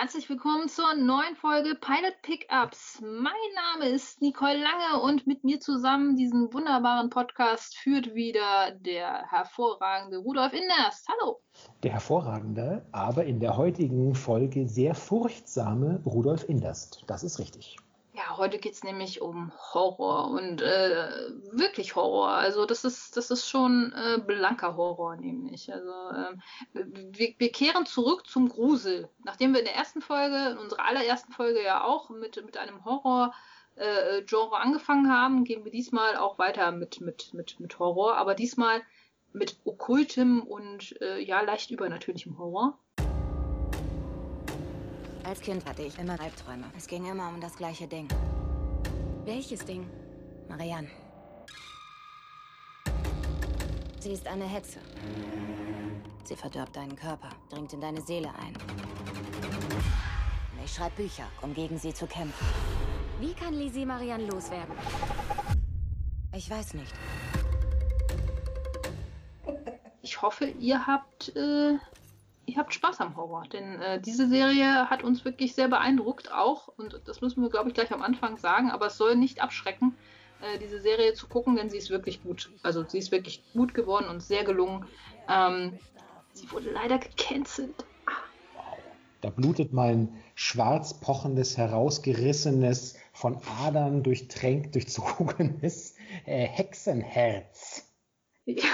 herzlich willkommen zur neuen Folge Pilot Pickups. Mein Name ist Nicole Lange und mit mir zusammen diesen wunderbaren Podcast führt wieder der hervorragende Rudolf Inderst. Hallo. Der hervorragende, aber in der heutigen Folge sehr furchtsame Rudolf Inderst. Das ist richtig. Ja, heute geht's nämlich um Horror und äh, wirklich Horror. Also das ist das ist schon äh, blanker Horror nämlich. Also ähm, wir, wir kehren zurück zum Grusel. Nachdem wir in der ersten Folge, in unserer allerersten Folge ja auch mit mit einem Horror äh, Genre angefangen haben, gehen wir diesmal auch weiter mit mit mit mit Horror, aber diesmal mit okkultem und äh, ja leicht übernatürlichem Horror. Als Kind hatte ich immer Albträume. Es ging immer um das gleiche Ding. Welches Ding? Marianne. Sie ist eine Hexe. Sie verdirbt deinen Körper, dringt in deine Seele ein. Ich schreibe Bücher, um gegen sie zu kämpfen. Wie kann Lizzie Marianne loswerden? Ich weiß nicht. Ich hoffe, ihr habt äh, ihr habt Spaß am Horror, denn äh, diese Serie hat uns wirklich sehr beeindruckt, auch, und das müssen wir, glaube ich, gleich am Anfang sagen, aber es soll nicht abschrecken, äh, diese Serie zu gucken, denn sie ist wirklich gut. Also sie ist wirklich gut geworden und sehr gelungen. Ähm, sie wurde leider gecancelt. Da blutet mein schwarz pochendes, herausgerissenes, von Adern durchtränkt, durchzogenes äh, Hexenherz. Ja.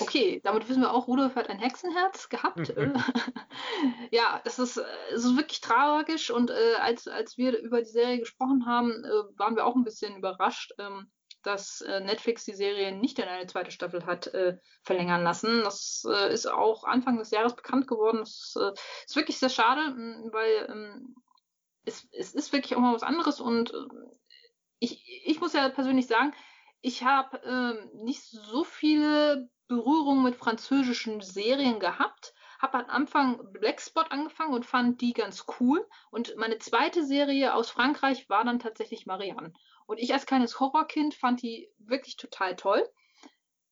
Okay, damit wissen wir auch, Rudolf hat ein Hexenherz gehabt. ja, das ist, es ist wirklich tragisch und äh, als, als wir über die Serie gesprochen haben, äh, waren wir auch ein bisschen überrascht, ähm, dass äh, Netflix die Serie nicht in eine zweite Staffel hat äh, verlängern lassen. Das äh, ist auch Anfang des Jahres bekannt geworden. Das äh, ist wirklich sehr schade, weil ähm, es, es ist wirklich auch mal was anderes und äh, ich, ich muss ja persönlich sagen, ich habe ähm, nicht so viele Berührungen mit französischen Serien gehabt. Habe am Anfang Blackspot angefangen und fand die ganz cool. Und meine zweite Serie aus Frankreich war dann tatsächlich Marianne. Und ich als kleines Horrorkind fand die wirklich total toll.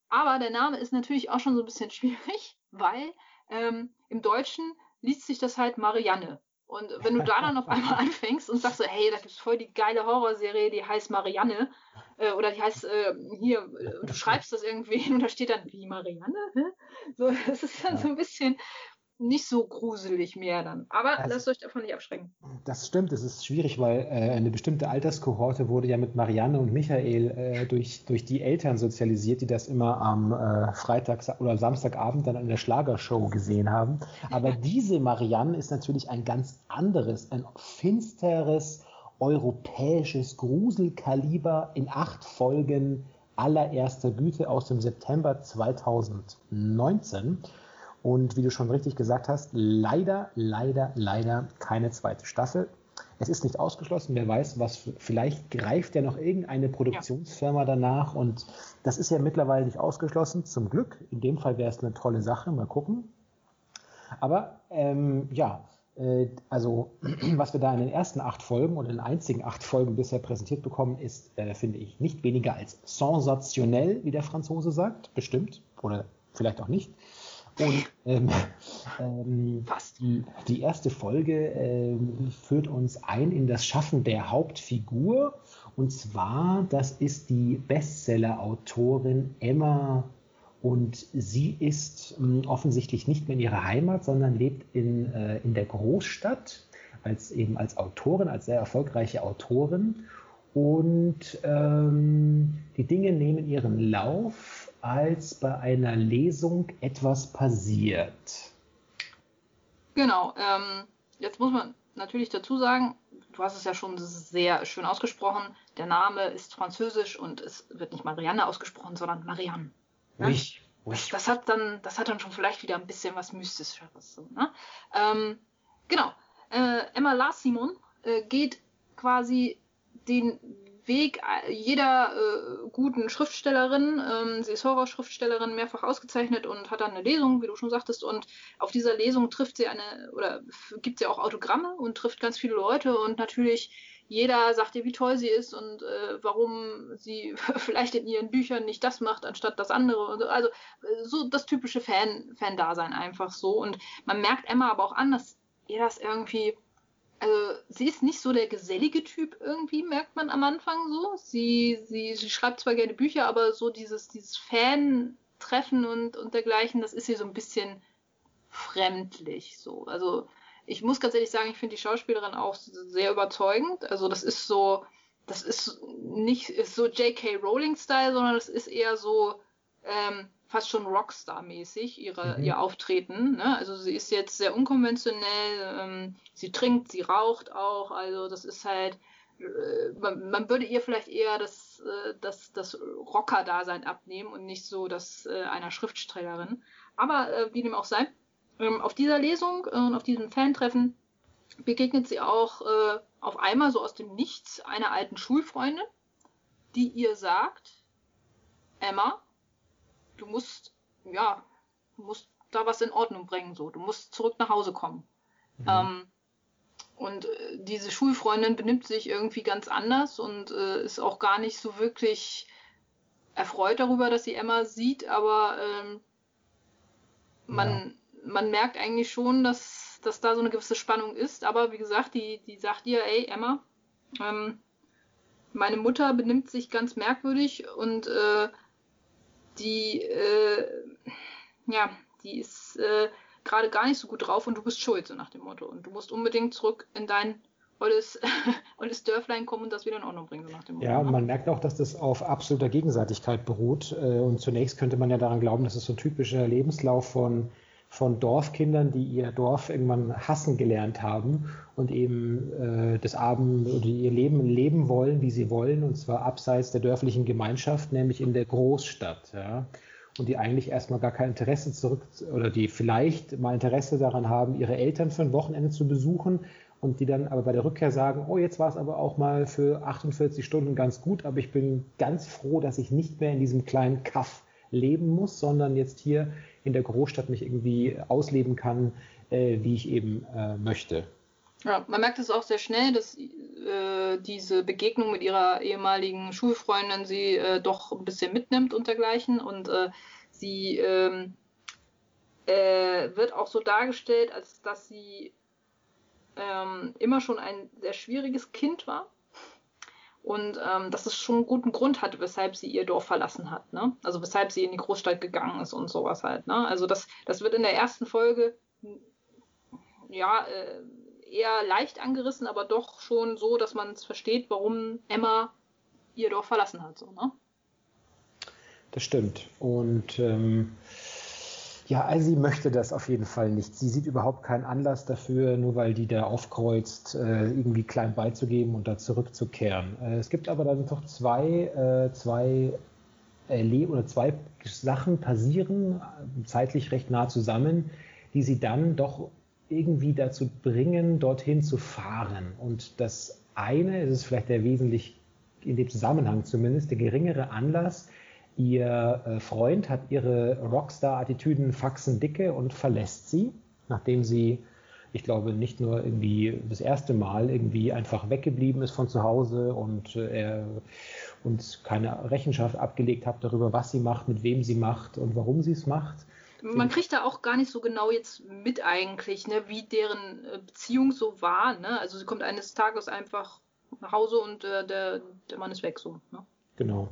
Aber der Name ist natürlich auch schon so ein bisschen schwierig, weil ähm, im Deutschen liest sich das halt Marianne. Und wenn du da dann auf einmal anfängst und sagst so, hey, da gibt's voll die geile Horrorserie, die heißt Marianne, äh, oder die heißt äh, hier, äh, du schreibst das irgendwie und da steht dann, wie Marianne? Hä? So, das ist dann ja. so ein bisschen, nicht so gruselig mehr dann. Aber also, lasst euch davon nicht abschrecken. Das stimmt, es ist schwierig, weil äh, eine bestimmte Alterskohorte wurde ja mit Marianne und Michael äh, durch, durch die Eltern sozialisiert, die das immer am äh, Freitag oder Samstagabend dann in der Schlagershow gesehen haben. Aber diese Marianne ist natürlich ein ganz anderes, ein finsteres, europäisches Gruselkaliber in acht Folgen allererster Güte aus dem September 2019. Und wie du schon richtig gesagt hast, leider, leider, leider keine zweite Staffel. Es ist nicht ausgeschlossen, wer weiß, was vielleicht greift ja noch irgendeine Produktionsfirma danach und das ist ja mittlerweile nicht ausgeschlossen, zum Glück. In dem Fall wäre es eine tolle Sache, mal gucken. Aber ähm, ja, äh, also was wir da in den ersten acht Folgen und in den einzigen acht Folgen bisher präsentiert bekommen, ist, äh, finde ich, nicht weniger als sensationell, wie der Franzose sagt, bestimmt, oder vielleicht auch nicht. Und ähm, ähm, Fast. Die, die erste Folge ähm, führt uns ein in das Schaffen der Hauptfigur. Und zwar, das ist die Bestseller-Autorin Emma und sie ist ähm, offensichtlich nicht mehr in ihrer Heimat, sondern lebt in, äh, in der Großstadt als eben als Autorin, als sehr erfolgreiche Autorin. Und ähm, die Dinge nehmen ihren Lauf als bei einer Lesung etwas passiert. Genau. Ähm, jetzt muss man natürlich dazu sagen, du hast es ja schon sehr schön ausgesprochen. Der Name ist französisch und es wird nicht Marianne ausgesprochen, sondern Marianne. Ne? Oui. Das, das, hat dann, das hat dann schon vielleicht wieder ein bisschen was Mystischeres. So, ne? ähm, genau. Äh, Emma Lars Simon äh, geht quasi den Weg jeder äh, guten Schriftstellerin. Ähm, sie ist Horrorschriftstellerin, mehrfach ausgezeichnet und hat dann eine Lesung, wie du schon sagtest. Und auf dieser Lesung trifft sie eine, oder gibt sie auch Autogramme und trifft ganz viele Leute. Und natürlich jeder sagt ihr, wie toll sie ist und äh, warum sie vielleicht in ihren Büchern nicht das macht, anstatt das andere. So. Also äh, so das typische Fan, Fan-Dasein einfach so. Und man merkt Emma aber auch an, dass ihr das irgendwie also sie ist nicht so der gesellige Typ irgendwie, merkt man am Anfang so. Sie, sie, sie schreibt zwar gerne Bücher, aber so dieses, dieses Fan-Treffen und, und dergleichen, das ist ihr so ein bisschen fremdlich so. Also ich muss ganz ehrlich sagen, ich finde die Schauspielerin auch sehr überzeugend. Also das ist so, das ist nicht ist so J.K. Rowling-Style, sondern das ist eher so, ähm, fast schon Rockstar-mäßig, ihre, mhm. ihr Auftreten. Ne? Also sie ist jetzt sehr unkonventionell, ähm, sie trinkt, sie raucht auch, also das ist halt, äh, man, man, würde ihr vielleicht eher das, äh, das, das Rocker-Dasein abnehmen und nicht so das äh, einer Schriftstellerin. Aber äh, wie dem auch sei, ähm, auf dieser Lesung äh, und auf diesem Fantreffen begegnet sie auch äh, auf einmal so aus dem Nichts einer alten Schulfreundin, die ihr sagt, Emma, du musst, ja, du musst da was in Ordnung bringen, so. Du musst zurück nach Hause kommen. Mhm. Ähm, und äh, diese Schulfreundin benimmt sich irgendwie ganz anders und äh, ist auch gar nicht so wirklich erfreut darüber, dass sie Emma sieht, aber ähm, man, ja. man merkt eigentlich schon, dass, dass da so eine gewisse Spannung ist. Aber wie gesagt, die, die sagt ihr, ey, Emma, ähm, meine Mutter benimmt sich ganz merkwürdig und äh, die, äh, ja, die ist äh, gerade gar nicht so gut drauf und du bist schuld, so nach dem Motto. Und du musst unbedingt zurück in dein olles, olles Dörflein kommen und das wieder in Ordnung bringen, so nach dem Motto. Ja, und man merkt auch, dass das auf absoluter Gegenseitigkeit beruht. Äh, und zunächst könnte man ja daran glauben, dass es so ein typischer Lebenslauf von von Dorfkindern, die ihr Dorf irgendwann hassen gelernt haben und eben äh, das Abend oder ihr Leben leben wollen, wie sie wollen, und zwar abseits der dörflichen Gemeinschaft, nämlich in der Großstadt. Ja? Und die eigentlich erstmal gar kein Interesse zurück oder die vielleicht mal Interesse daran haben, ihre Eltern für ein Wochenende zu besuchen und die dann aber bei der Rückkehr sagen, oh, jetzt war es aber auch mal für 48 Stunden ganz gut, aber ich bin ganz froh, dass ich nicht mehr in diesem kleinen Kaff leben muss, sondern jetzt hier in der Großstadt mich irgendwie ausleben kann, äh, wie ich eben äh, möchte. Ja, man merkt es auch sehr schnell, dass äh, diese Begegnung mit ihrer ehemaligen Schulfreundin sie äh, doch ein bisschen mitnimmt und dergleichen. Und äh, sie ähm, äh, wird auch so dargestellt, als dass sie ähm, immer schon ein sehr schwieriges Kind war und ähm, dass es schon einen guten Grund hatte, weshalb sie ihr Dorf verlassen hat. Ne? Also weshalb sie in die Großstadt gegangen ist und sowas halt. Ne? Also das, das wird in der ersten Folge ja äh, eher leicht angerissen, aber doch schon so, dass man es versteht, warum Emma ihr Dorf verlassen hat. So, ne? Das stimmt. Und ähm, ja, also sie möchte das auf jeden Fall nicht. Sie sieht überhaupt keinen Anlass dafür, nur weil die da aufkreuzt, äh, irgendwie klein beizugeben und da zurückzukehren. Äh, es gibt aber dann doch zwei, äh, zwei oder zwei Sachen passieren, zeitlich recht nah zusammen, die sie dann doch irgendwie dazu bringen, dorthin zu fahren. Und das eine, es ist vielleicht der wesentlich, in dem Zusammenhang zumindest, der geringere Anlass, Ihr äh, Freund hat ihre Rockstar-Attitüden faxen dicke und verlässt sie, nachdem sie, ich glaube, nicht nur irgendwie das erste Mal irgendwie einfach weggeblieben ist von zu Hause und äh, er uns keine Rechenschaft abgelegt hat darüber, was sie macht, mit wem sie macht und warum sie es macht. Man kriegt da auch gar nicht so genau jetzt mit eigentlich, ne, wie deren äh, Beziehung so war. Ne? Also sie kommt eines Tages einfach nach Hause und äh, der, der Mann ist weg so. Ne? Genau.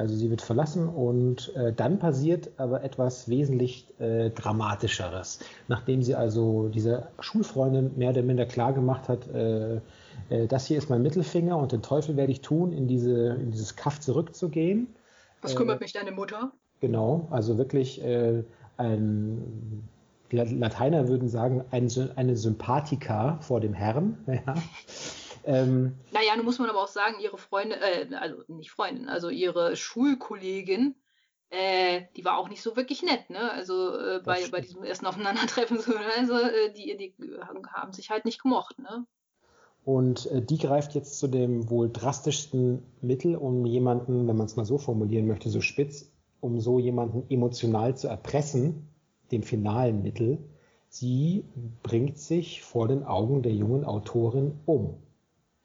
Also sie wird verlassen und äh, dann passiert aber etwas wesentlich äh, Dramatischeres. Nachdem sie also diese Schulfreundin mehr oder minder klar gemacht hat, äh, äh das hier ist mein Mittelfinger und den Teufel werde ich tun, in, diese, in dieses Kaff zurückzugehen. Was kümmert äh, mich deine Mutter? Genau, also wirklich äh, ein Lateiner würden sagen, ein, eine Sympathika vor dem Herrn. Ja. Ähm, naja, nun muss man aber auch sagen, ihre Freundin, äh, also nicht Freundin, also ihre Schulkollegin, äh, die war auch nicht so wirklich nett, ne? Also äh, bei, bei diesem ersten Aufeinandertreffen, so, ne? also äh, die, die haben sich halt nicht gemocht, ne? Und äh, die greift jetzt zu dem wohl drastischsten Mittel, um jemanden, wenn man es mal so formulieren möchte, so spitz, um so jemanden emotional zu erpressen, dem finalen Mittel. Sie bringt sich vor den Augen der jungen Autorin um.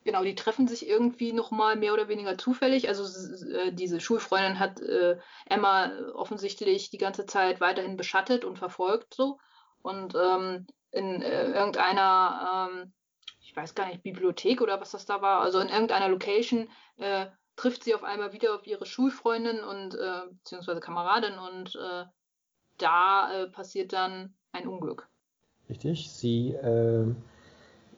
Genau, die treffen sich irgendwie nochmal mehr oder weniger zufällig. Also äh, diese Schulfreundin hat äh, Emma offensichtlich die ganze Zeit weiterhin beschattet und verfolgt so. und ähm, in äh, irgendeiner, ähm, ich weiß gar nicht, Bibliothek oder was das da war, also in irgendeiner Location äh, trifft sie auf einmal wieder auf ihre Schulfreundin und äh, beziehungsweise Kameradin und äh, da passiert dann ein Unglück. Richtig, sie, äh,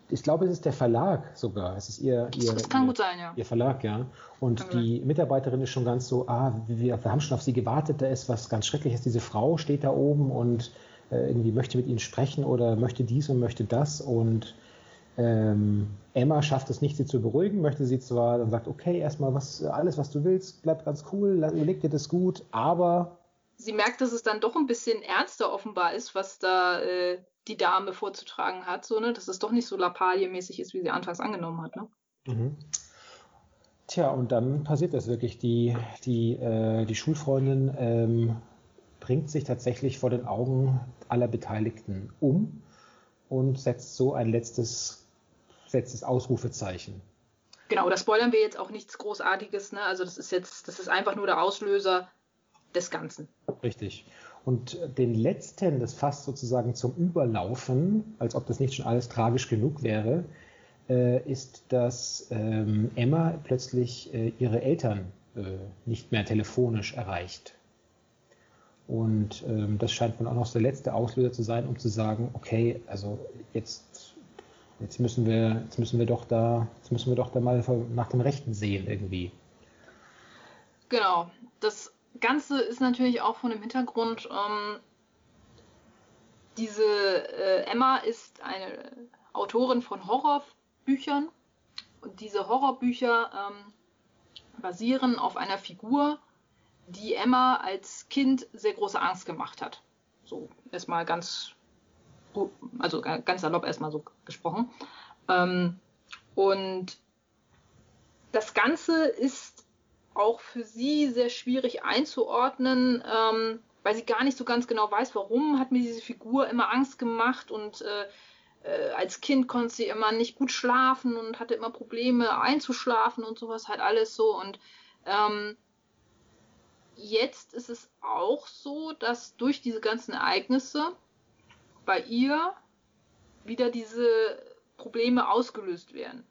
ich glaube, es ist der Verlag sogar. Es ist ihr, ihr, das kann ihr, gut sein, ja. Ihr Verlag, ja. Und Kann die Mitarbeiterin ist schon ganz so, ah, wir, wir haben schon auf sie gewartet, da ist was ganz Schreckliches. Diese Frau steht da oben und äh, irgendwie möchte mit ihnen sprechen oder möchte dies und möchte das und ähm, Emma schafft es nicht, sie zu beruhigen, möchte sie zwar, dann sagt, okay, erstmal was, alles, was du willst, bleibt ganz cool, überleg dir das gut, aber Sie merkt, dass es dann doch ein bisschen ernster offenbar ist, was da äh, die Dame vorzutragen hat, so, ne? dass es doch nicht so Lappalie-mäßig ist, wie sie anfangs angenommen hat. Ne? Mhm. Tja, und dann passiert das wirklich. Die, die, äh, die Schulfreundin ähm, bringt sich tatsächlich vor den Augen aller Beteiligten um und setzt so ein letztes, letztes Ausrufezeichen. Genau, da spoilern wir jetzt auch nichts Großartiges, ne? Also das ist jetzt, das ist einfach nur der Auslöser des Ganzen. Richtig. Und den letzten, das fasst sozusagen zum Überlaufen, als ob das nicht schon alles tragisch genug wäre, äh, ist, dass ähm, Emma plötzlich äh, ihre Eltern äh, nicht mehr telefonisch erreicht. Und ähm, das scheint wohl auch noch der letzte Auslöser zu sein, um zu sagen, okay, also jetzt, jetzt müssen wir, jetzt müssen wir doch da, jetzt müssen wir doch da mal nach dem Rechten sehen irgendwie. Genau. Das Ganze ist natürlich auch von dem Hintergrund, ähm, diese äh, Emma ist eine Autorin von Horrorbüchern und diese Horrorbücher ähm, basieren auf einer Figur, die Emma als Kind sehr große Angst gemacht hat. So erstmal ganz, also ganz salopp erstmal so gesprochen. Ähm, und das Ganze ist auch für sie sehr schwierig einzuordnen, ähm, weil sie gar nicht so ganz genau weiß, warum hat mir diese Figur immer Angst gemacht und äh, äh, als Kind konnte sie immer nicht gut schlafen und hatte immer Probleme einzuschlafen und sowas halt alles so und ähm, jetzt ist es auch so, dass durch diese ganzen Ereignisse bei ihr wieder diese Probleme ausgelöst werden.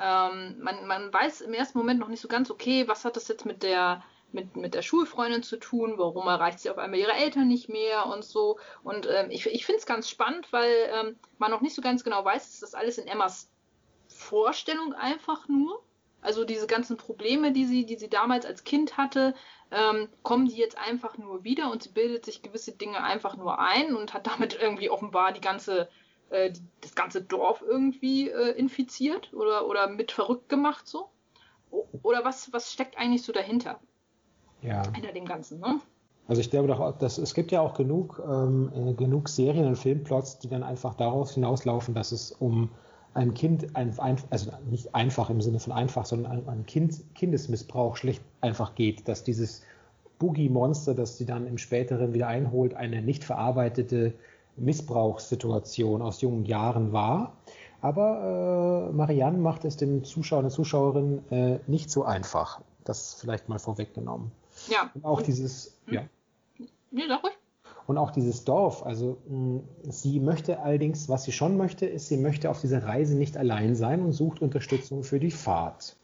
Ähm, man, man weiß im ersten Moment noch nicht so ganz, okay, was hat das jetzt mit der, mit, mit der Schulfreundin zu tun, warum erreicht sie auf einmal ihre Eltern nicht mehr und so. Und ähm, ich, ich finde es ganz spannend, weil ähm, man noch nicht so ganz genau weiß, ist das alles in Emmas Vorstellung einfach nur. Also diese ganzen Probleme, die sie, die sie damals als Kind hatte, ähm, kommen die jetzt einfach nur wieder und sie bildet sich gewisse Dinge einfach nur ein und hat damit irgendwie offenbar die ganze äh, das ganze Dorf irgendwie äh, infiziert oder, oder mit verrückt gemacht so? Oder was, was steckt eigentlich so dahinter? Ja. Hinter dem Ganzen, ne? Also ich glaube doch, dass es gibt ja auch genug, ähm, äh, genug Serien und Filmplots, die dann einfach daraus hinauslaufen, dass es um ein Kind, ein, also nicht einfach im Sinne von einfach, sondern ein, ein kind, Kindesmissbrauch schlicht einfach geht, dass dieses Boogie-Monster, das sie dann im späteren wieder einholt, eine nicht verarbeitete Missbrauchssituation aus jungen Jahren war. Aber äh, Marianne macht es dem Zuschauer und der Zuschauerin äh, nicht so einfach. Das vielleicht mal vorweggenommen. Ja. Und auch dieses, hm. ja. Nee, sag ruhig. Und auch dieses Dorf, also mh, sie möchte allerdings, was sie schon möchte, ist, sie möchte auf dieser Reise nicht allein sein und sucht Unterstützung für die Fahrt.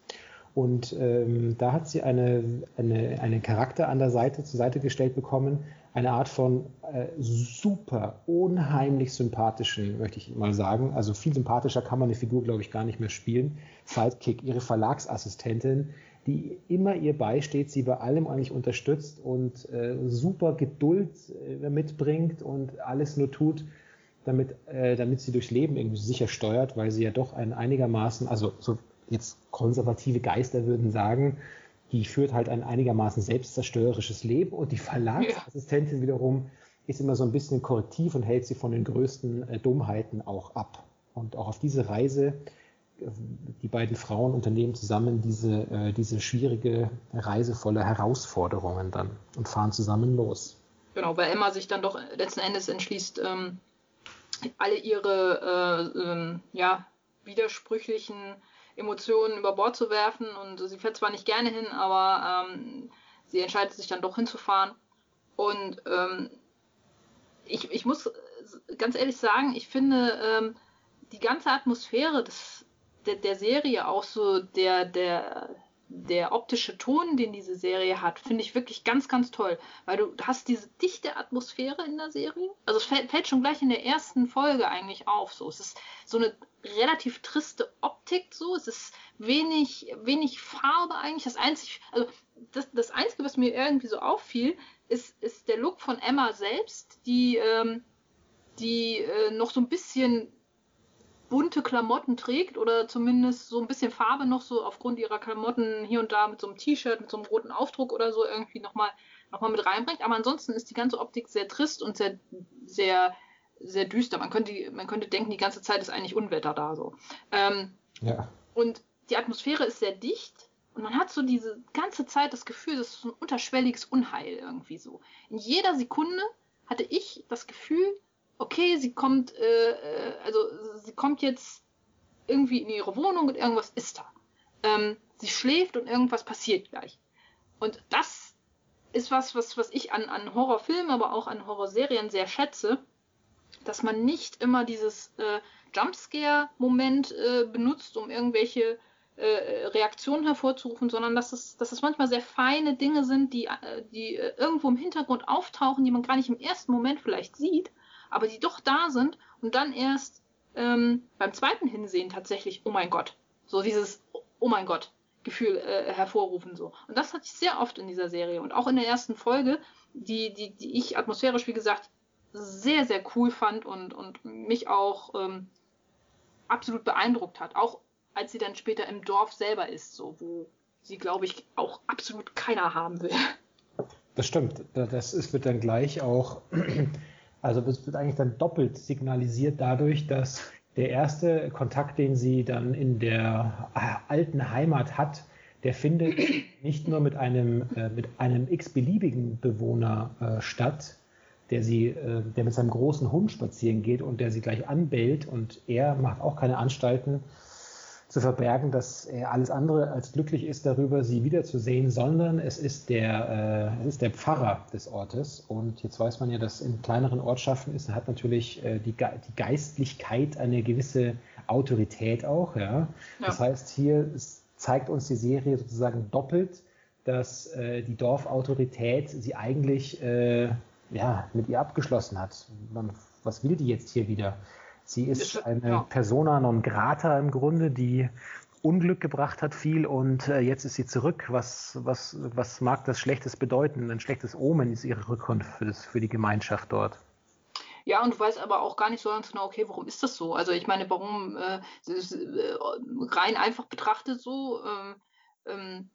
Und ähm, da hat sie eine, eine, einen Charakter an der Seite, zur Seite gestellt bekommen, eine Art von äh, super, unheimlich sympathischen, möchte ich mal sagen. Also viel sympathischer kann man eine Figur, glaube ich, gar nicht mehr spielen. Sidekick, ihre Verlagsassistentin, die immer ihr beisteht, sie bei allem eigentlich unterstützt und äh, super Geduld äh, mitbringt und alles nur tut, damit, äh, damit sie durchs Leben irgendwie sicher steuert, weil sie ja doch ein einigermaßen, also so jetzt konservative Geister würden sagen, die führt halt ein einigermaßen selbstzerstörerisches Leben und die Verlagsassistentin ja. wiederum ist immer so ein bisschen korrektiv und hält sie von den größten äh, Dummheiten auch ab. Und auch auf diese Reise, äh, die beiden Frauen unternehmen zusammen diese, äh, diese schwierige Reise voller Herausforderungen dann und fahren zusammen los. Genau, weil Emma sich dann doch letzten Endes entschließt, ähm, alle ihre äh, ähm, ja, widersprüchlichen Emotionen über Bord zu werfen und sie fährt zwar nicht gerne hin, aber ähm, sie entscheidet sich dann doch hinzufahren. Und ähm, ich, ich muss ganz ehrlich sagen, ich finde ähm, die ganze Atmosphäre des, der, der Serie, auch so der, der, der optische Ton, den diese Serie hat, finde ich wirklich ganz, ganz toll. Weil du hast diese dichte Atmosphäre in der Serie. Also es fällt, fällt, schon gleich in der ersten Folge eigentlich auf. So. Es ist so eine relativ triste Optik so. Es ist wenig, wenig Farbe eigentlich. Das einzige, also das, das Einzige, was mir irgendwie so auffiel, ist, ist der Look von Emma selbst, die, ähm, die äh, noch so ein bisschen bunte Klamotten trägt oder zumindest so ein bisschen Farbe noch so aufgrund ihrer Klamotten hier und da mit so einem T-Shirt, mit so einem roten Aufdruck oder so irgendwie nochmal noch mal mit reinbringt. Aber ansonsten ist die ganze Optik sehr trist und sehr, sehr, sehr düster. Man könnte, man könnte denken, die ganze Zeit ist eigentlich Unwetter da so. Ähm, ja. Und die Atmosphäre ist sehr dicht und man hat so diese ganze Zeit das Gefühl, das ist so ein unterschwelliges Unheil irgendwie so. In jeder Sekunde hatte ich okay, sie kommt, äh, äh, also sie kommt jetzt irgendwie in ihre Wohnung und irgendwas ist da. Ähm, sie schläft und irgendwas passiert gleich. Und das ist was, was, was ich an, an Horrorfilmen, aber auch an Horrorserien sehr schätze, dass man nicht immer dieses äh, Jumpscare-Moment äh, benutzt, um irgendwelche äh, Reaktionen hervorzurufen, sondern dass es, dass es manchmal sehr feine Dinge sind, die, äh, die äh, irgendwo im Hintergrund auftauchen, die man gar nicht im ersten Moment vielleicht sieht, aber die doch da sind und dann erst ähm, beim zweiten Hinsehen tatsächlich, oh mein Gott, so dieses Oh mein Gott Gefühl äh, hervorrufen so. Und das hatte ich sehr oft in dieser Serie und auch in der ersten Folge, die, die, die ich atmosphärisch, wie gesagt, sehr, sehr cool fand und, und mich auch ähm, absolut beeindruckt hat. Auch als sie dann später im Dorf selber ist, so, wo sie, glaube ich, auch absolut keiner haben will. Das stimmt. Das ist, wird dann gleich auch also es wird eigentlich dann doppelt signalisiert dadurch, dass der erste Kontakt, den sie dann in der äh, alten Heimat hat, der findet nicht nur mit einem, äh, mit einem x-beliebigen Bewohner äh, statt, der sie, äh, der mit seinem großen Hund spazieren geht und der sie gleich anbellt und er macht auch keine Anstalten, zu verbergen, dass er alles andere als glücklich ist darüber, sie wiederzusehen, sondern es ist der, äh, es ist der Pfarrer des Ortes. Und jetzt weiß man ja, dass in kleineren Ortschaften ist, hat natürlich äh, die, Ge die Geistlichkeit eine gewisse Autorität auch. Ja? ja. Das heißt, hier zeigt uns die Serie sozusagen doppelt, dass äh, die Dorfautorität sie eigentlich äh, ja, mit ihr abgeschlossen hat. Man, was will die jetzt hier wieder? Sie ist eine ja. Persona non grata im Grunde, die Unglück gebracht hat viel und äh, jetzt ist sie zurück. Was, was, was mag das Schlechtes bedeuten? Ein schlechtes Omen ist ihre Rückkunft für, das, für die Gemeinschaft dort. Ja, und du weißt aber auch gar nicht so ganz genau, okay, warum ist das so? Also ich meine, warum äh, äh rein einfach betrachtet so, ähm, ähm,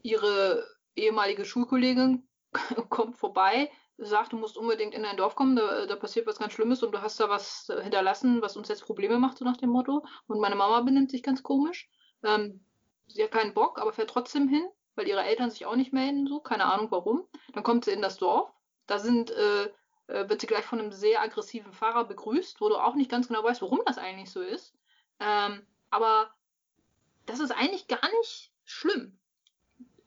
ihre ehemalige Schulkollegin kommt vorbei, sagt, du musst unbedingt in dein Dorf kommen, da, da, passiert was ganz Schlimmes und du hast da was hinterlassen, was uns jetzt Probleme macht, so nach dem Motto. Und meine Mama benimmt sich ganz komisch. Ähm, sie hat keinen Bock, aber fährt trotzdem hin, weil ihre Eltern sich auch nicht melden, so, keine Ahnung warum. Dann kommt sie in das Dorf. Da sind, äh, äh, wird sie gleich von einem sehr aggressiven Fahrer begrüßt, wo du auch nicht ganz genau weißt, warum das eigentlich so ist. Ähm, aber das ist eigentlich gar nicht schlimm.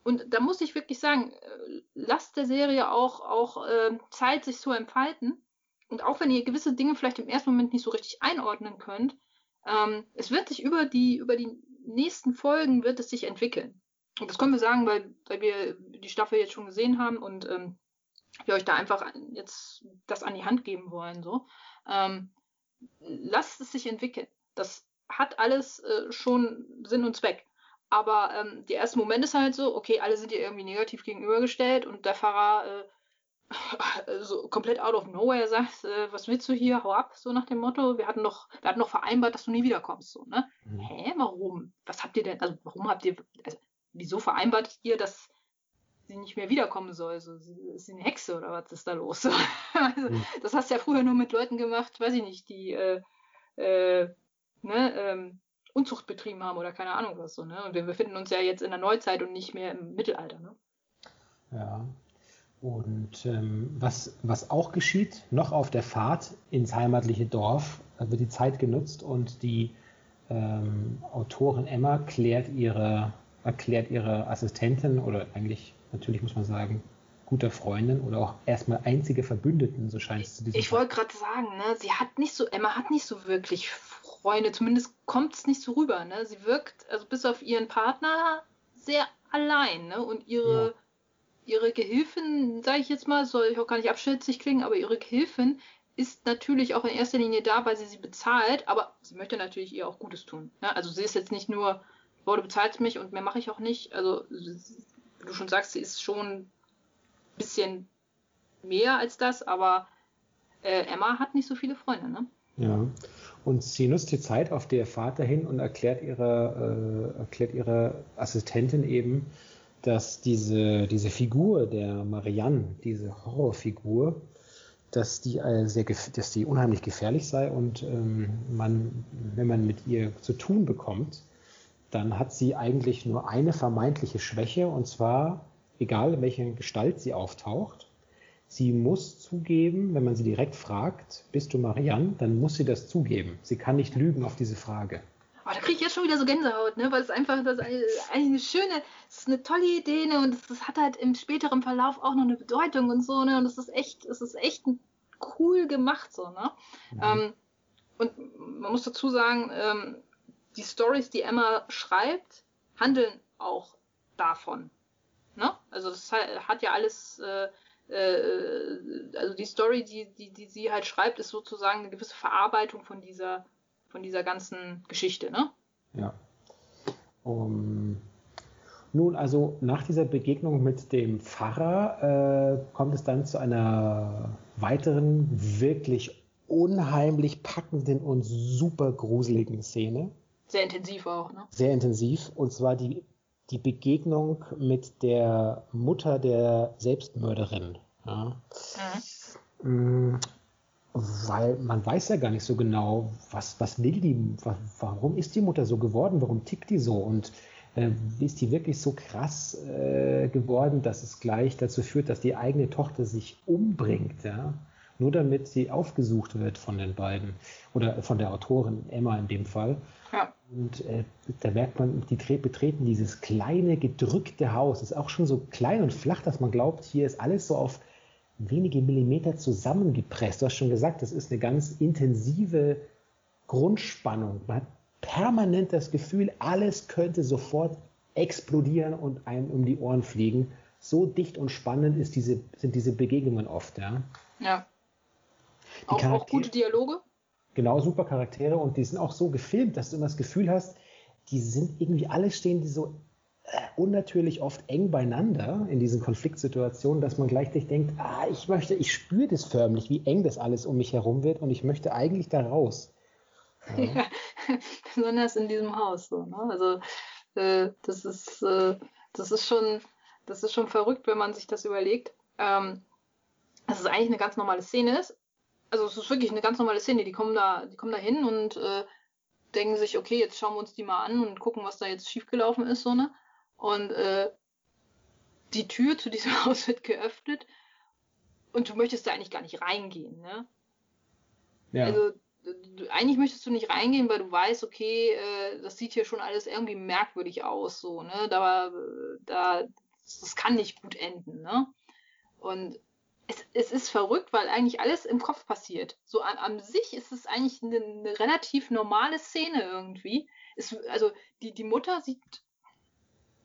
Und da muss ich wirklich sagen, äh, lasst der Serie auch, auch äh, Zeit, sich zu entfalten. Und auch wenn ihr gewisse Dinge vielleicht im ersten Moment nicht so richtig einordnen könnt, ähm, es wird sich über die, über die nächsten Folgen wird es sich entwickeln. Und das können wir sagen, weil, weil wir die Staffel jetzt schon gesehen haben und ähm, wir euch da einfach jetzt das an die Hand geben wollen. So. Ähm, lasst es sich entwickeln. Das hat alles äh, schon Sinn und Zweck. Aber ähm, der erste Moment ist halt so, okay, alle sind dir irgendwie negativ gegenübergestellt und der Fahrer äh, so komplett out of nowhere sagt, äh, was willst du hier, hau ab, so nach dem Motto, wir hatten noch, wir hatten noch vereinbart, dass du nie wiederkommst, so, ne? Mhm. Hä, warum? Was habt ihr denn, also warum habt ihr, also wieso vereinbart ihr, dass sie nicht mehr wiederkommen soll? So, ist sie eine Hexe oder was ist da los? also, mhm. Das hast du ja früher nur mit Leuten gemacht, weiß ich nicht, die, äh, äh, ne, ähm, Unzucht betrieben haben oder keine Ahnung was so. Ne? Und wir befinden uns ja jetzt in der Neuzeit und nicht mehr im Mittelalter. Ne? Ja. Und ähm, was, was auch geschieht, noch auf der Fahrt ins heimatliche Dorf, wird die Zeit genutzt und die ähm, Autorin Emma klärt ihre, erklärt ihre Assistentin oder eigentlich, natürlich muss man sagen, guter Freundin oder auch erstmal einzige Verbündeten, so scheint es zu diesem Ich wollte gerade sagen, ne, sie hat nicht so, Emma hat nicht so wirklich Freunde, zumindest kommt es nicht so rüber, ne? Sie wirkt, also bis auf ihren Partner, sehr allein, ne? Und ihre, ja. ihre Gehilfin, sage ich jetzt mal, soll ich auch gar nicht abschätzig klingen, aber ihre Gehilfin ist natürlich auch in erster Linie da, weil sie sie bezahlt, aber sie möchte natürlich ihr auch Gutes tun. Ne? Also sie ist jetzt nicht nur, boah, du bezahlst mich und mehr mache ich auch nicht. Also wie du schon sagst, sie ist schon ein bisschen mehr als das, aber äh, Emma hat nicht so viele Freunde, ne? Ja. Und sie nutzt die Zeit auf der Fahrt dahin und erklärt ihrer, äh, erklärt ihrer Assistentin eben, dass diese, diese Figur der Marianne, diese Horrorfigur, dass die, äh, sehr, dass die unheimlich gefährlich sei und ähm, man, wenn man mit ihr zu tun bekommt, dann hat sie eigentlich nur eine vermeintliche Schwäche und zwar, egal in welcher Gestalt sie auftaucht, sie muss zugeben, wenn man sie direkt fragt, bist du Marianne, dann muss sie das zugeben. Sie kann nicht lügen auf diese Frage. Oh, da kriege ich jetzt schon wieder so Gänsehaut, ne? weil es einfach das ist eigentlich eine schöne, es ist eine tolle Idee ne? und es hat halt im späteren Verlauf auch noch eine Bedeutung und so ne? und es ist echt, es ist echt cool gemacht so. Ne? Mhm. Ähm, und man muss dazu sagen, ähm, die Stories, die Emma schreibt, handeln auch davon. Ne? Also das hat ja alles, äh, äh, also die Story, die, die, die sie halt schreibt, ist sozusagen eine gewisse Verarbeitung von dieser von dieser ganzen Geschichte, ne? Ja. Um, nun, also nach dieser Begegnung mit dem Pfarrer äh, kommt es dann zu einer weiteren, wirklich unheimlich packenden und super gruseligen Szene. Sehr intensiv auch, ne? Sehr intensiv. Und zwar die, die Begegnung mit der Mutter der Selbstmörderin. Ja. Mhm. Mm, weil man weiß ja gar nicht so genau, was, was will die, warum ist die Mutter so geworden, warum tickt die so und äh, ist die wirklich so krass äh, geworden, dass es gleich dazu führt, dass die eigene Tochter sich umbringt, ja? nur damit sie aufgesucht wird von den beiden oder von der Autorin Emma in dem Fall. Ja. Und äh, da merkt man, die betreten dieses kleine, gedrückte Haus. Ist auch schon so klein und flach, dass man glaubt, hier ist alles so auf wenige Millimeter zusammengepresst. Du hast schon gesagt, das ist eine ganz intensive Grundspannung. Man hat permanent das Gefühl, alles könnte sofort explodieren und einem um die Ohren fliegen. So dicht und spannend ist diese, sind diese Begegnungen oft. Ja. ja. Auch, auch, gute Dialoge? Genau, super Charaktere und die sind auch so gefilmt, dass du immer das Gefühl hast, die sind irgendwie alle stehen die so unnatürlich oft eng beieinander in diesen Konfliktsituationen, dass man gleich denkt, ah, ich möchte, ich spüre das förmlich, wie eng das alles um mich herum wird und ich möchte eigentlich da raus. Ja. ja besonders in diesem Haus so. Ne? Also äh, das ist äh, das ist schon das ist schon verrückt, wenn man sich das überlegt. Ähm, dass es eigentlich eine ganz normale Szene ist. Also es ist wirklich eine ganz normale Szene. Die kommen da, die kommen da hin und äh, denken sich, okay, jetzt schauen wir uns die mal an und gucken, was da jetzt schiefgelaufen ist, so ne. Und äh, die Tür zu diesem Haus wird geöffnet und du möchtest da eigentlich gar nicht reingehen, ne? Ja. Also du, eigentlich möchtest du nicht reingehen, weil du weißt, okay, äh, das sieht hier schon alles irgendwie merkwürdig aus, so, ne? Da, da, das kann nicht gut enden, ne? Und es, ist verrückt, weil eigentlich alles im Kopf passiert. So an, an sich ist es eigentlich eine, eine relativ normale Szene irgendwie. Es, also die, die Mutter sieht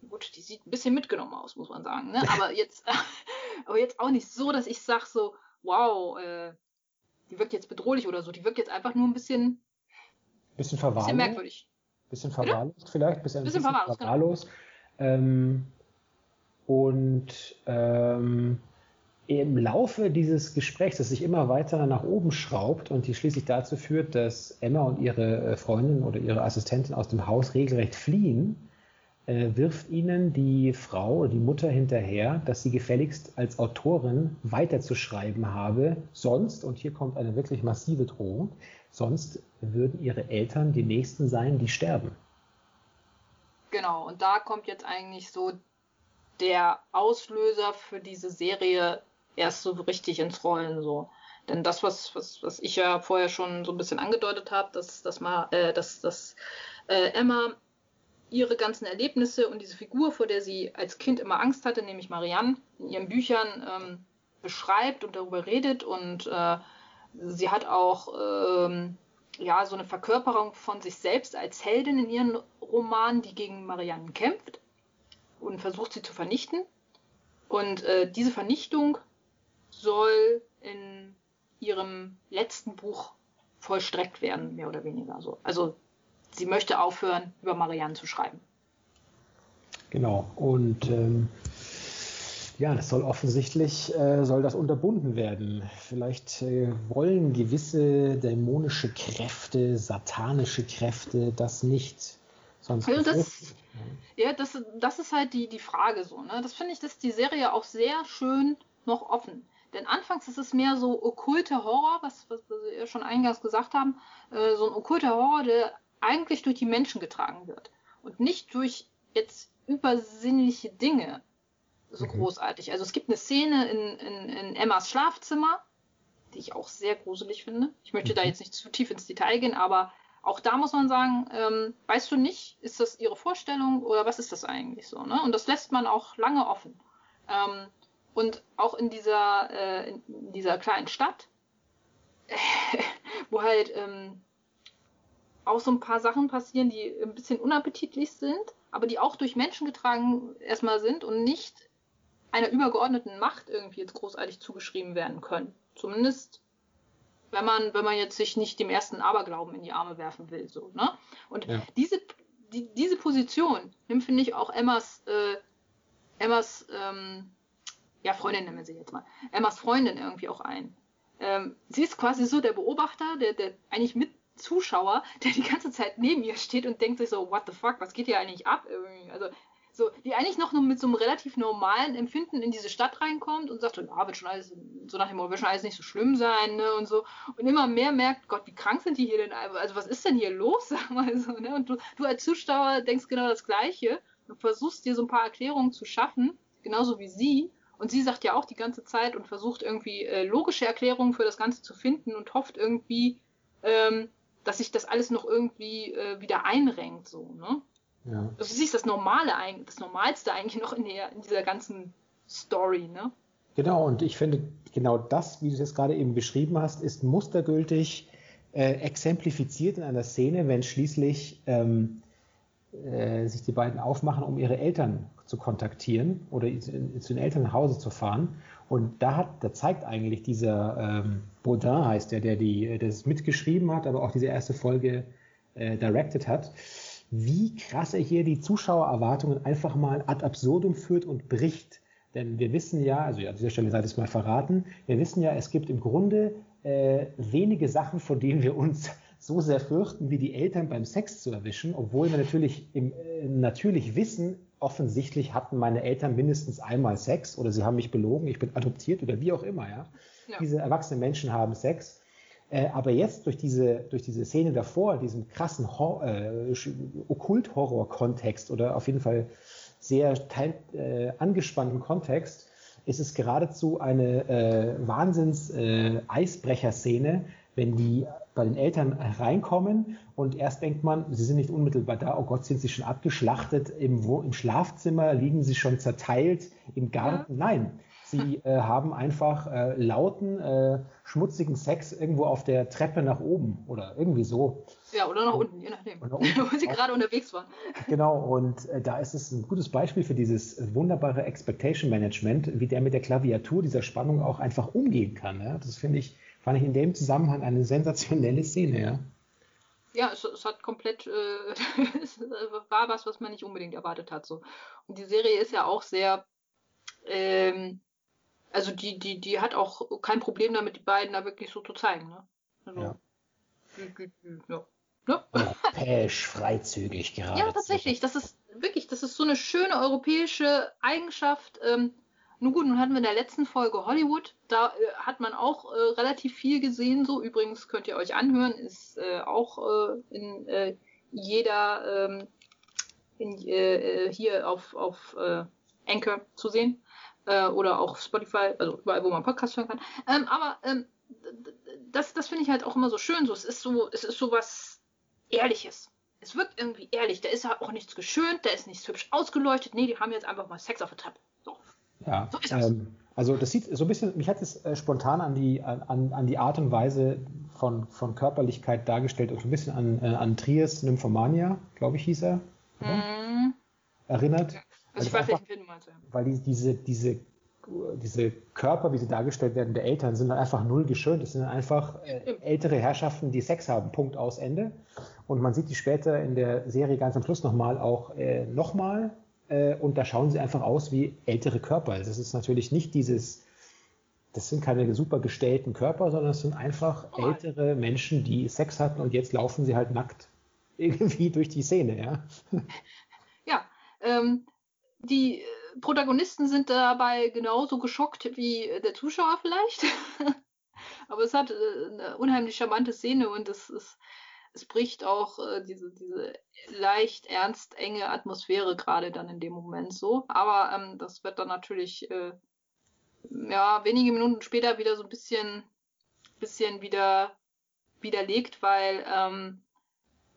gut, die sieht ein bisschen mitgenommen aus, muss man sagen. Ne? Aber, jetzt, aber jetzt auch nicht so, dass ich sage so, wow, äh, die wirkt jetzt bedrohlich oder so. Die wirkt jetzt einfach nur ein bisschen, bisschen verwahrlost. Bisschen merkwürdig. Bisschen verwahrlost vielleicht, bisschen, bisschen, bisschen verwahrlost. verwahrlost. Genau. Ähm, und ähm, im Laufe dieses Gesprächs, das sich immer weiter nach oben schraubt und die schließlich dazu führt, dass Emma und ihre äh, Freundin oder ihre Assistentin aus dem Haus regelrecht fliehen, äh, wirft ihnen die Frau, die Mutter hinterher, dass sie gefälligst als Autorin weiterzuschreiben habe. Sonst, und hier kommt eine wirklich massive Drohung, sonst würden ihre Eltern die Nächsten sein, die sterben. Genau, und da kommt jetzt eigentlich so der Auslöser für diese Serie erst so richtig ins Rollen so. Denn das, was, was, was ich ja vorher schon so ein bisschen angedeutet habe, dass, dass, mal, äh, dass, dass äh, Emma ihre ganzen Erlebnisse und diese Figur, vor der sie als Kind immer Angst hatte, nämlich Marianne, in ihren Büchern ähm, beschreibt und darüber redet. Und äh, sie hat auch ähm, ja, so eine Verkörperung von sich selbst als Heldin in ihren Romanen, die gegen Marianne kämpft und versucht sie zu vernichten. Und äh, diese Vernichtung soll in ihrem letzten Buch vollstreckt werden, mehr oder weniger so. Also sie möchte aufhören, über Marianne zu schreiben. Genau. Und ähm, ja, das soll offensichtlich äh, soll das unterbunden werden. Vielleicht äh, wollen gewisse dämonische Kräfte, satanische Kräfte das nicht. Sonst also das, ja, das, das ist halt die, die Frage so. Ne? Das finde ich, dass die Serie auch sehr schön noch offen. Denn anfangs ist es mehr so okkulte Horror, was, was wir schon eingangs gesagt haben, äh, so ein okkulter Horror, der eigentlich durch die Menschen getragen wird und nicht durch jetzt übersinnliche Dinge so mhm. großartig. Also es gibt eine Szene in, in, in, Emmas Schlafzimmer, die ich auch sehr gruselig finde. Ich möchte mhm. da jetzt nicht zu tief ins Detail gehen, aber auch da muss man sagen, ähm, weißt du nicht, ist das ihre Vorstellung oder was ist das eigentlich so? Ne? Und das lässt man auch lange offen. Ähm, und auch in dieser, äh, in dieser kleinen Stadt, wo halt ähm, auch so ein paar Sachen passieren, die ein bisschen unappetitlich sind, aber die auch durch Menschen getragen erstmal sind und nicht einer übergeordneten Macht irgendwie jetzt großartig zugeschrieben werden können. Zumindest wenn man, wenn man jetzt sich nicht dem ersten Aberglauben in die Arme werfen will. So, ne? Und ja. diese, die, diese Position nimmt, finde ich, auch Emmas, äh, Emmas, ähm, ja, Freundin nennen wir sie jetzt mal, Emmas Freundin irgendwie auch ein. Ähm, sie ist quasi so der Beobachter, der, der eigentlich mit Zuschauer, der die ganze Zeit neben ihr steht und denkt sich so, what the fuck, was geht hier eigentlich ab? Also, so, die eigentlich noch nur mit so einem relativ normalen Empfinden in diese Stadt reinkommt und sagt, ja, wird schon alles, so nach dem Motto, wird schon alles nicht so schlimm sein, ne, und so. Und immer mehr merkt, Gott, wie krank sind die hier denn? Also, was ist denn hier los, sag mal so, ne? Und du, du als Zuschauer denkst genau das Gleiche und versuchst dir so ein paar Erklärungen zu schaffen, genauso wie sie. Und sie sagt ja auch die ganze Zeit und versucht irgendwie äh, logische Erklärungen für das Ganze zu finden und hofft irgendwie, ähm, dass sich das alles noch irgendwie äh, wieder einrenkt, so, ne? Ja. Also du siehst das Normale das Normalste eigentlich noch in, der, in dieser ganzen Story, ne? Genau, und ich finde, genau das, wie du es jetzt gerade eben beschrieben hast, ist mustergültig äh, exemplifiziert in einer Szene, wenn schließlich ähm, äh, sich die beiden aufmachen, um ihre Eltern zu kontaktieren oder zu den Eltern nach Hause zu fahren. Und da, hat, da zeigt eigentlich dieser ähm, Baudin, heißt der, der die, das mitgeschrieben hat, aber auch diese erste Folge äh, directed hat, wie krass er hier die Zuschauererwartungen einfach mal ad absurdum führt und bricht. Denn wir wissen ja, also an dieser Stelle sei es mal verraten, wir wissen ja, es gibt im Grunde äh, wenige Sachen, vor denen wir uns so sehr fürchten, wie die Eltern beim Sex zu erwischen, obwohl wir natürlich, im, äh, natürlich wissen, offensichtlich hatten meine Eltern mindestens einmal Sex oder sie haben mich belogen, ich bin adoptiert oder wie auch immer, ja. ja. Diese erwachsenen Menschen haben Sex. Äh, aber jetzt durch diese, durch diese Szene davor, diesen krassen äh, Okkult-Horror-Kontext oder auf jeden Fall sehr teil, äh, angespannten Kontext, ist es geradezu eine äh, Wahnsinns-Eisbrecher-Szene, wenn die bei den Eltern reinkommen und erst denkt man, sie sind nicht unmittelbar da, oh Gott, sind sie schon abgeschlachtet, im, wo, im Schlafzimmer liegen sie schon zerteilt, im Garten. Ja. Nein, sie äh, haben einfach äh, lauten, äh, schmutzigen Sex irgendwo auf der Treppe nach oben oder irgendwie so. Ja, oder nach unten, je nachdem, wo sie gerade unterwegs waren. Genau, und äh, da ist es ein gutes Beispiel für dieses wunderbare Expectation Management, wie der mit der Klaviatur dieser Spannung auch einfach umgehen kann. Ja? Das finde ich fand ich in dem Zusammenhang eine sensationelle Szene, ja. Ja, es, es hat komplett, äh, es war was, was man nicht unbedingt erwartet hat. So. Und die Serie ist ja auch sehr, ähm, also die, die, die hat auch kein Problem damit, die beiden da wirklich so zu zeigen. Ne? Also, ja. ja. Europäisch freizügig gerade. Ja, tatsächlich. Das ist wirklich, das ist so eine schöne europäische Eigenschaft. Ähm, nun gut, nun hatten wir in der letzten Folge Hollywood. Da äh, hat man auch äh, relativ viel gesehen. So übrigens könnt ihr euch anhören, ist äh, auch äh, in äh, jeder ähm, in, äh, hier auf, auf Anchor zu sehen oder auch Spotify, also überall, wo man Podcast hören kann. Ähm, aber ähm, das, das finde ich halt auch immer so schön. So, es ist so, es ist so was Ehrliches. es wirkt irgendwie ehrlich. Da ist ja auch nichts geschönt, da ist nichts hübsch ausgeleuchtet. Nee, die haben jetzt einfach mal Sex auf der Treppe. So. Ja, so ist das. Ähm, also das sieht so ein bisschen, mich hat es äh, spontan an die, an, an die Art und Weise von, von Körperlichkeit dargestellt und so ein bisschen an, äh, an Triers Nymphomania, glaube ich, hieß er. Mhm. Erinnert. Also ich weiß, welchen Film meinst. Weil die, diese, diese diese Körper, wie sie dargestellt werden, der Eltern, sind dann einfach null geschönt. Es sind einfach äh, ältere Herrschaften, die Sex haben. Punkt aus Ende. Und man sieht die später in der Serie ganz am Schluss nochmal auch äh, nochmal. Äh, und da schauen sie einfach aus wie ältere Körper. Das ist natürlich nicht dieses, das sind keine super gestellten Körper, sondern es sind einfach ältere Menschen, die Sex hatten und jetzt laufen sie halt nackt irgendwie durch die Szene, ja. Ja, ähm, die Protagonisten sind dabei genauso geschockt wie der Zuschauer vielleicht. Aber es hat äh, eine unheimlich charmante Szene und es, es, es bricht auch äh, diese, diese leicht ernst enge Atmosphäre gerade dann in dem Moment so. Aber ähm, das wird dann natürlich äh, ja, wenige Minuten später wieder so ein bisschen, bisschen wieder widerlegt, weil ähm,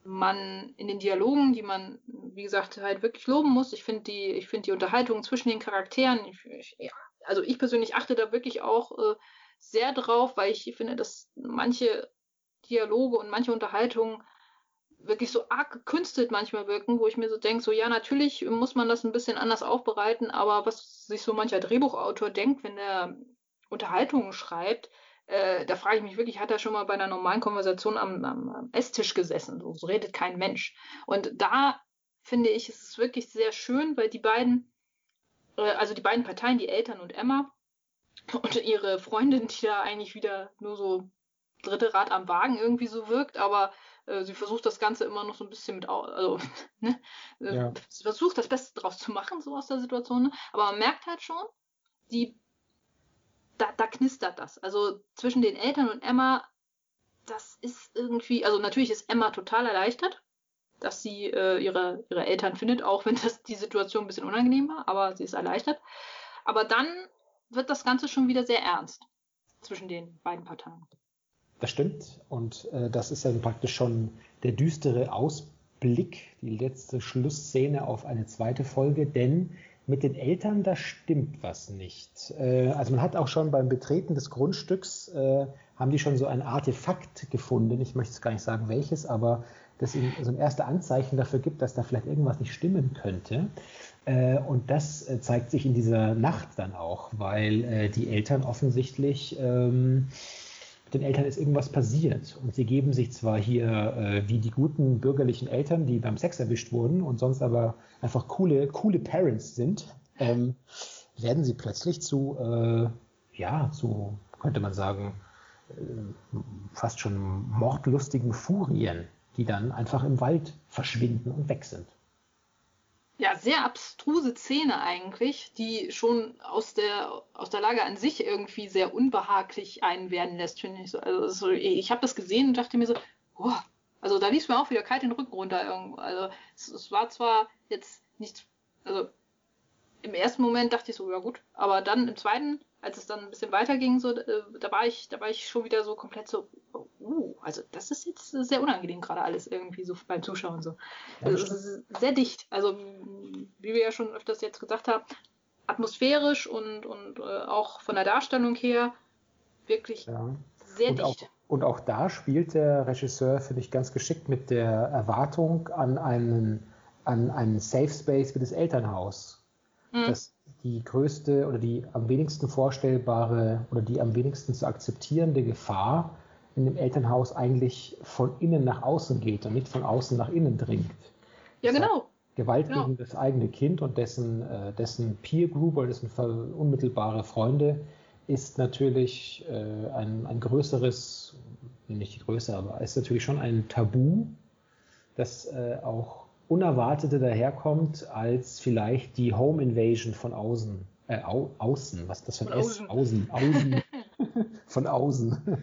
man in den Dialogen, die man, wie gesagt, halt wirklich loben muss. Ich finde die, ich finde die Unterhaltung zwischen den Charakteren, ich, ich, ja, also ich persönlich achte da wirklich auch äh, sehr drauf, weil ich finde, dass manche Dialoge und manche Unterhaltungen wirklich so arg gekünstelt manchmal wirken, wo ich mir so denke, so ja, natürlich muss man das ein bisschen anders aufbereiten, aber was sich so mancher Drehbuchautor denkt, wenn er Unterhaltungen schreibt, äh, da frage ich mich wirklich, hat er schon mal bei einer normalen Konversation am, am, am Esstisch gesessen? So, so, redet kein Mensch. Und da finde ich, ist es wirklich sehr schön, weil die beiden, äh, also die beiden Parteien, die Eltern und Emma und ihre Freundin, die da eigentlich wieder nur so dritte Rad am Wagen irgendwie so wirkt, aber äh, sie versucht das Ganze immer noch so ein bisschen mit, also, ne? Äh, ja. sie versucht das Beste draus zu machen, so aus der Situation, ne? aber man merkt halt schon, die da, da knistert das. Also zwischen den Eltern und Emma, das ist irgendwie, also natürlich ist Emma total erleichtert, dass sie äh, ihre, ihre Eltern findet, auch wenn das die Situation ein bisschen unangenehm war, aber sie ist erleichtert. Aber dann wird das Ganze schon wieder sehr ernst zwischen den beiden Parteien. Das stimmt. Und äh, das ist dann praktisch schon der düstere Ausblick, die letzte Schlussszene auf eine zweite Folge, denn mit den Eltern, da stimmt was nicht. Äh, also man hat auch schon beim Betreten des Grundstücks, äh, haben die schon so ein Artefakt gefunden. Ich möchte jetzt gar nicht sagen welches, aber das ihnen so ein erste Anzeichen dafür gibt, dass da vielleicht irgendwas nicht stimmen könnte. Äh, und das zeigt sich in dieser Nacht dann auch, weil die Eltern offensichtlich ähm, den Eltern ist irgendwas passiert. Und sie geben sich zwar hier äh, wie die guten bürgerlichen Eltern, die beim Sex erwischt wurden und sonst aber einfach coole, coole Parents sind, ähm, werden sie plötzlich zu, äh, ja, zu, könnte man sagen, äh, fast schon mordlustigen Furien, die dann einfach im Wald verschwinden und weg sind ja, sehr abstruse Szene eigentlich, die schon aus der, aus der Lage an sich irgendwie sehr unbehaglich einen werden lässt, finde ich. So. Also so, ich habe das gesehen und dachte mir so, oh, also da lief mir auch wieder kalt den Rücken runter. Irgendwo. Also es, es war zwar jetzt nichts, also im ersten Moment dachte ich so, ja gut, aber dann im zweiten als es dann ein bisschen weiterging, so, äh, da war ich, da war ich schon wieder so komplett so, uh, also das ist jetzt sehr unangenehm gerade alles irgendwie so beim Zuschauen so. Also es ist sehr dicht. Also wie wir ja schon öfters jetzt gesagt haben, atmosphärisch und, und äh, auch von der Darstellung her wirklich ja. sehr und dicht. Auch, und auch da spielt der Regisseur, finde ich, ganz geschickt mit der Erwartung an einen, an einen Safe Space wie das Elternhaus. Mhm. Das die größte oder die am wenigsten vorstellbare oder die am wenigsten zu akzeptierende Gefahr in dem Elternhaus eigentlich von innen nach außen geht und nicht von außen nach innen dringt. Ja, das genau. Gewalt genau. gegen das eigene Kind und dessen, äh, dessen Peer Group oder dessen unmittelbare Freunde ist natürlich äh, ein, ein größeres, nicht größer, aber ist natürlich schon ein Tabu, das äh, auch unerwartete daherkommt als vielleicht die Home Invasion von außen. Äh, au, außen, was ist das für ein S? Außen, außen, von außen.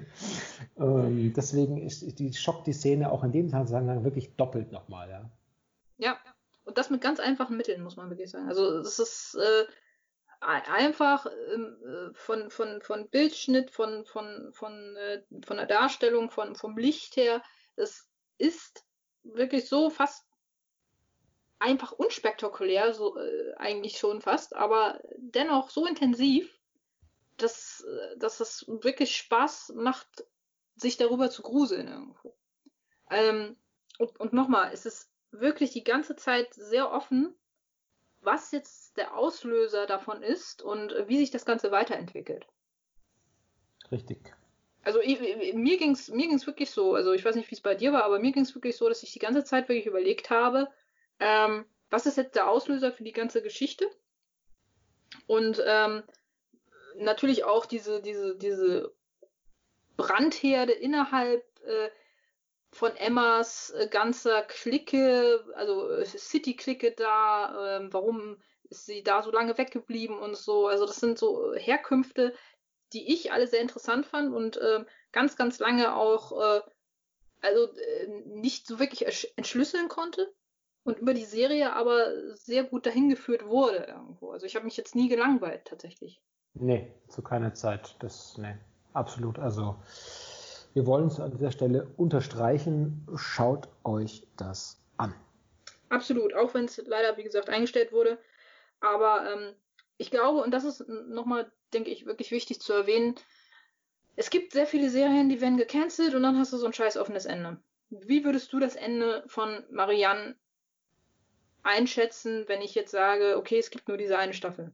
ähm, deswegen ist die schockt die Szene auch in dem Zusammenhang wirklich doppelt nochmal, ja. Ja, und das mit ganz einfachen Mitteln, muss man wirklich sagen. Also es ist äh, einfach ähm, äh, von, von, von Bildschnitt, von, von, von, äh, von der Darstellung, von, vom Licht her, es ist wirklich so fast einfach unspektakulär, so äh, eigentlich schon fast, aber dennoch so intensiv, dass, äh, dass es wirklich Spaß macht, sich darüber zu gruseln irgendwo. Ähm, und, und nochmal, es ist wirklich die ganze Zeit sehr offen, was jetzt der Auslöser davon ist und wie sich das Ganze weiterentwickelt. Richtig. Also ich, mir ging es mir ging's wirklich so, also ich weiß nicht, wie es bei dir war, aber mir ging es wirklich so, dass ich die ganze Zeit wirklich überlegt habe, ähm, was ist jetzt der Auslöser für die ganze Geschichte? Und ähm, natürlich auch diese, diese, diese Brandherde innerhalb äh, von Emmas äh, ganzer Clique, also äh, City-Clique da, äh, warum ist sie da so lange weggeblieben und so. Also das sind so Herkünfte, die ich alle sehr interessant fand und äh, ganz, ganz lange auch also nicht so wirklich entschlüsseln konnte und über die Serie aber sehr gut dahin geführt wurde irgendwo. Also ich habe mich jetzt nie gelangweilt tatsächlich. Nee, zu keiner Zeit. Das, nee, absolut. Also wir wollen es an dieser Stelle unterstreichen. Schaut euch das an. Absolut, auch wenn es leider, wie gesagt, eingestellt wurde. Aber ähm, ich glaube, und das ist nochmal, denke ich, wirklich wichtig zu erwähnen, es gibt sehr viele Serien, die werden gecancelt und dann hast du so ein scheiß offenes Ende. Wie würdest du das Ende von Marianne einschätzen, wenn ich jetzt sage, okay, es gibt nur diese eine Staffel?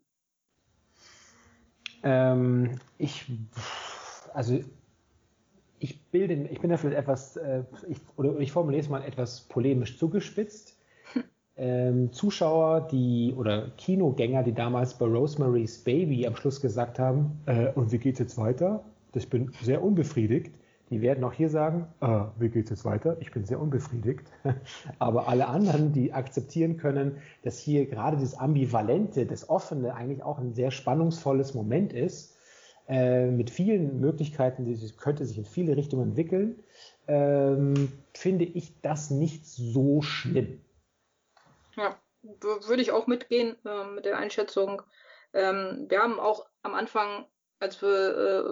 Ähm, ich, also ich bilde, ich bin da vielleicht etwas, äh, ich, oder ich formuliere es mal etwas polemisch zugespitzt. Ähm, Zuschauer, die oder Kinogänger, die damals bei Rosemary's Baby am Schluss gesagt haben, äh, und wie geht's jetzt weiter? Ich bin sehr unbefriedigt. Die werden auch hier sagen, äh, wie geht's jetzt weiter? Ich bin sehr unbefriedigt. Aber alle anderen, die akzeptieren können, dass hier gerade das Ambivalente, das Offene eigentlich auch ein sehr spannungsvolles Moment ist, äh, mit vielen Möglichkeiten, die könnte sich in viele Richtungen entwickeln, ähm, finde ich das nicht so schlimm. Ja, würde ich auch mitgehen äh, mit der Einschätzung. Ähm, wir haben auch am Anfang, als wir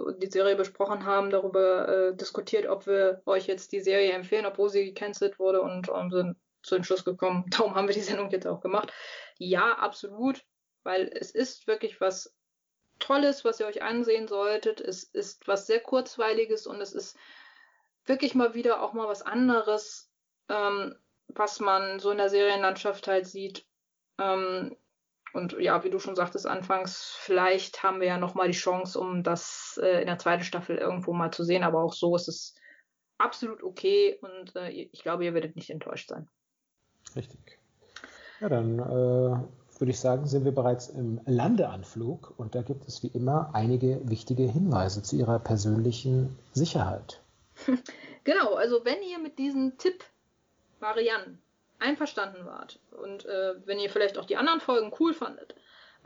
äh, die Serie besprochen haben, darüber äh, diskutiert, ob wir euch jetzt die Serie empfehlen, obwohl sie gecancelt wurde und, und sind zu dem Schluss gekommen. Darum haben wir die Sendung jetzt auch gemacht. Ja, absolut, weil es ist wirklich was Tolles, was ihr euch ansehen solltet. Es ist was sehr Kurzweiliges und es ist wirklich mal wieder auch mal was anderes, ähm, was man so in der Serienlandschaft halt sieht. Ähm, und ja, wie du schon sagtest anfangs, vielleicht haben wir ja noch mal die Chance, um das äh, in der zweiten Staffel irgendwo mal zu sehen. Aber auch so ist es absolut okay und äh, ich glaube, ihr werdet nicht enttäuscht sein. Richtig. Ja, dann äh, würde ich sagen, sind wir bereits im Landeanflug und da gibt es wie immer einige wichtige Hinweise zu Ihrer persönlichen Sicherheit. Genau, also wenn ihr mit diesem Tipp, Marianne, einverstanden wart und äh, wenn ihr vielleicht auch die anderen Folgen cool fandet,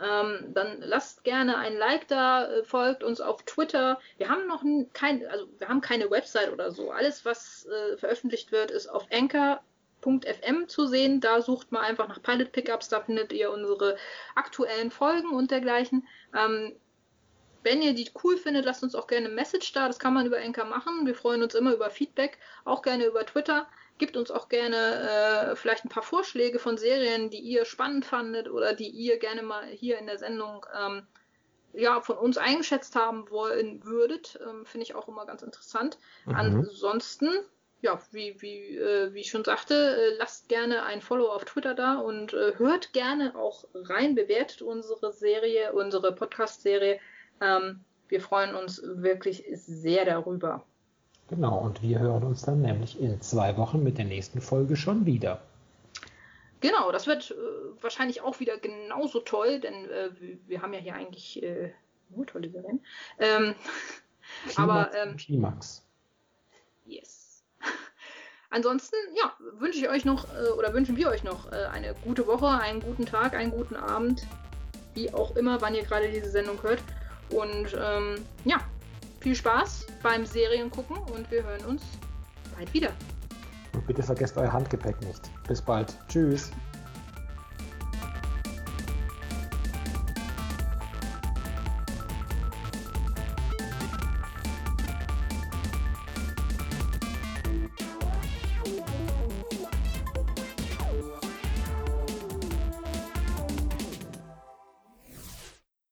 ähm, dann lasst gerne ein Like da, äh, folgt uns auf Twitter. Wir haben noch kein, also wir haben keine Website oder so. Alles, was äh, veröffentlicht wird, ist auf Anchor Pilot.fm zu sehen. Da sucht man einfach nach Pilot Pickups, da findet ihr unsere aktuellen Folgen und dergleichen. Ähm, wenn ihr die cool findet, lasst uns auch gerne eine Message da. Das kann man über Enker machen. Wir freuen uns immer über Feedback, auch gerne über Twitter. Gebt uns auch gerne äh, vielleicht ein paar Vorschläge von Serien, die ihr spannend fandet oder die ihr gerne mal hier in der Sendung ähm, ja, von uns eingeschätzt haben wollen würdet. Ähm, Finde ich auch immer ganz interessant. Mhm. Ansonsten ja, wie, wie, äh, wie ich schon sagte, äh, lasst gerne ein Follow auf Twitter da und äh, hört gerne auch rein, bewertet unsere Serie, unsere Podcast-Serie. Ähm, wir freuen uns wirklich sehr darüber. Genau, und wir hören uns dann nämlich in zwei Wochen mit der nächsten Folge schon wieder. Genau, das wird äh, wahrscheinlich auch wieder genauso toll, denn äh, wir haben ja hier eigentlich äh, nur tolle Serien. Ähm, Klimax aber ähm, Klimax. Yes. Ansonsten, ja, wünsche ich euch noch äh, oder wünschen wir euch noch äh, eine gute Woche, einen guten Tag, einen guten Abend, wie auch immer, wann ihr gerade diese Sendung hört. Und ähm, ja, viel Spaß beim Seriengucken und wir hören uns bald wieder. Und bitte vergesst euer Handgepäck nicht. Bis bald. Tschüss.